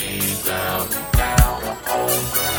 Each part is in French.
deep down, down the.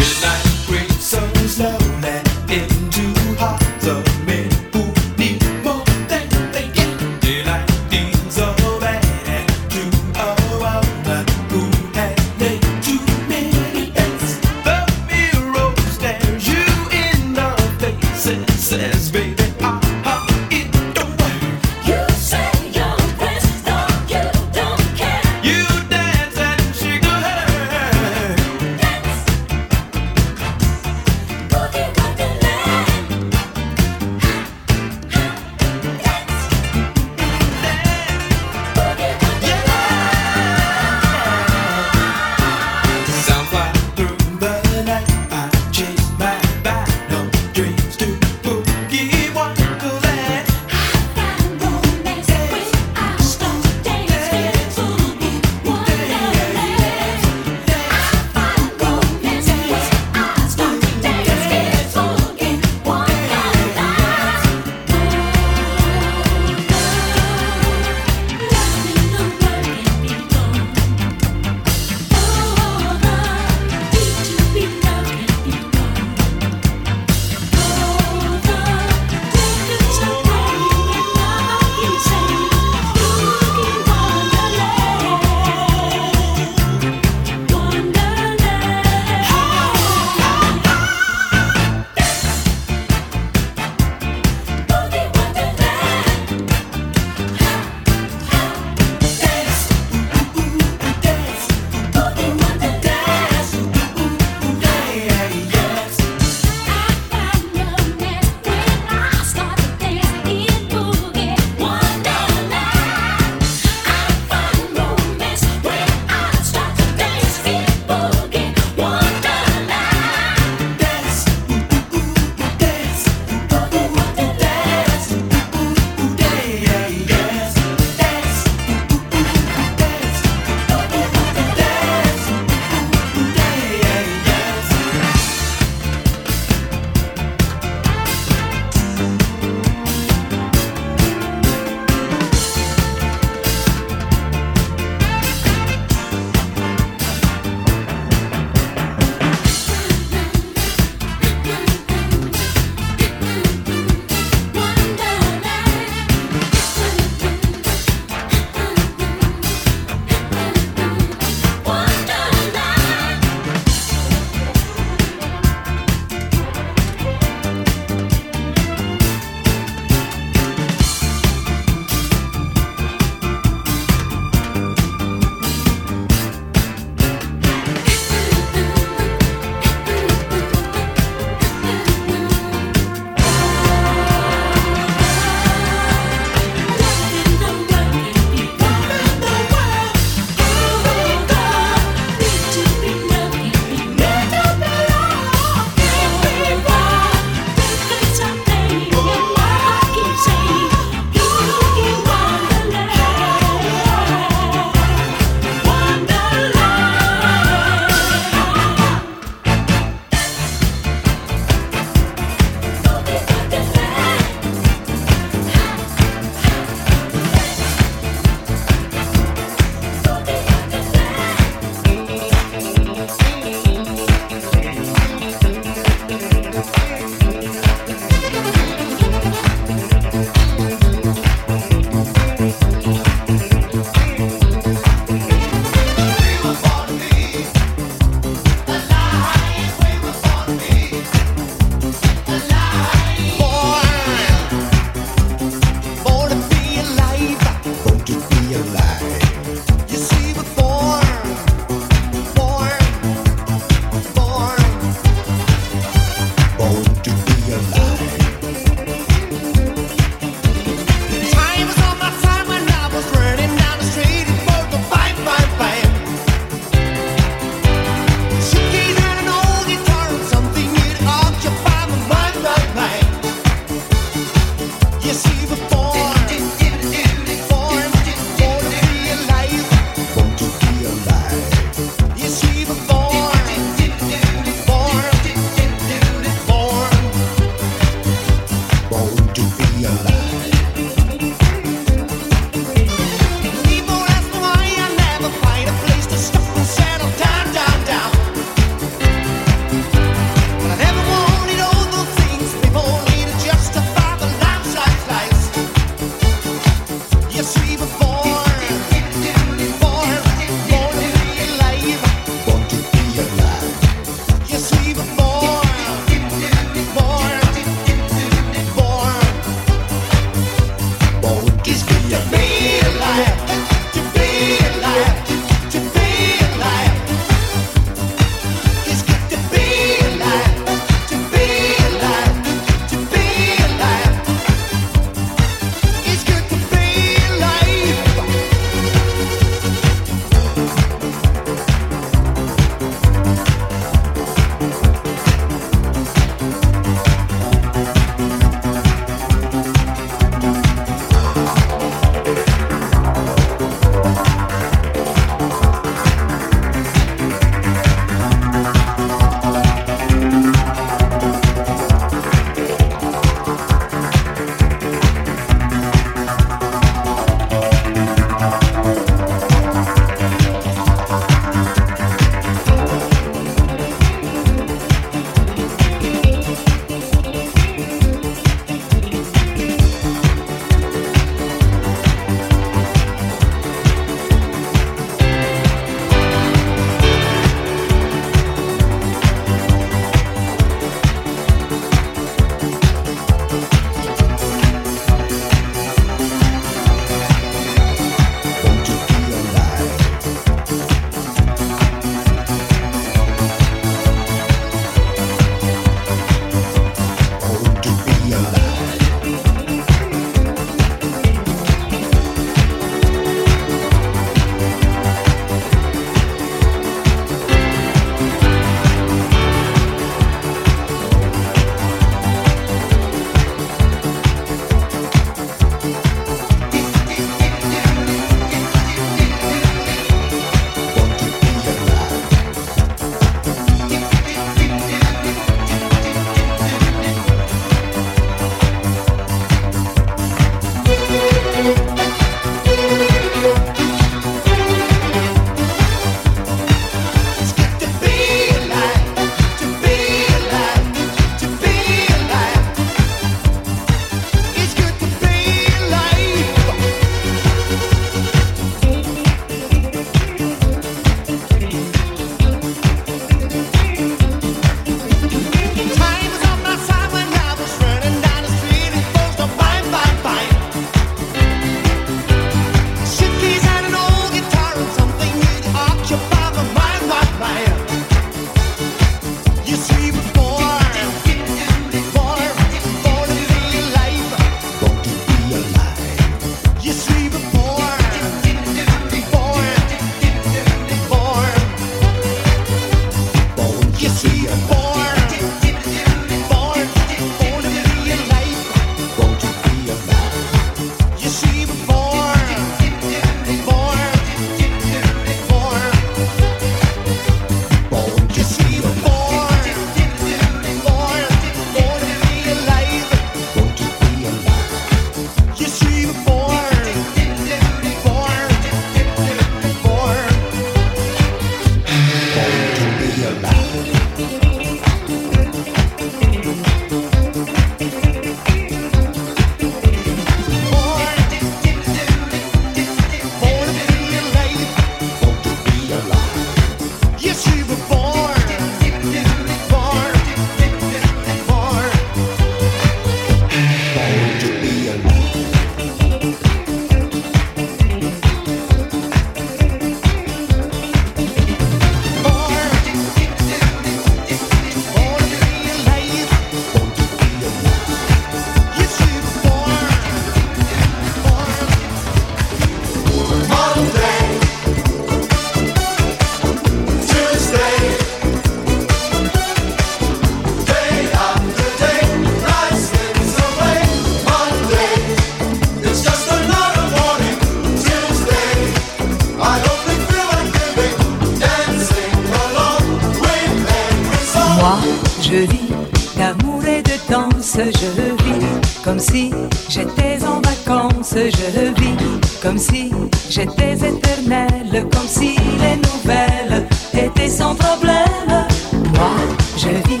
Danse, je vis comme si j'étais en vacances, je vis comme si j'étais éternelle, comme si les nouvelles étaient sans problème. Moi, je vis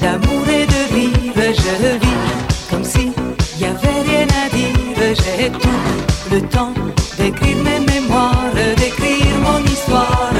d'amour et de rire, je vis comme si y avait rien à dire, j'ai tout le temps d'écrire mes mémoires, d'écrire mon histoire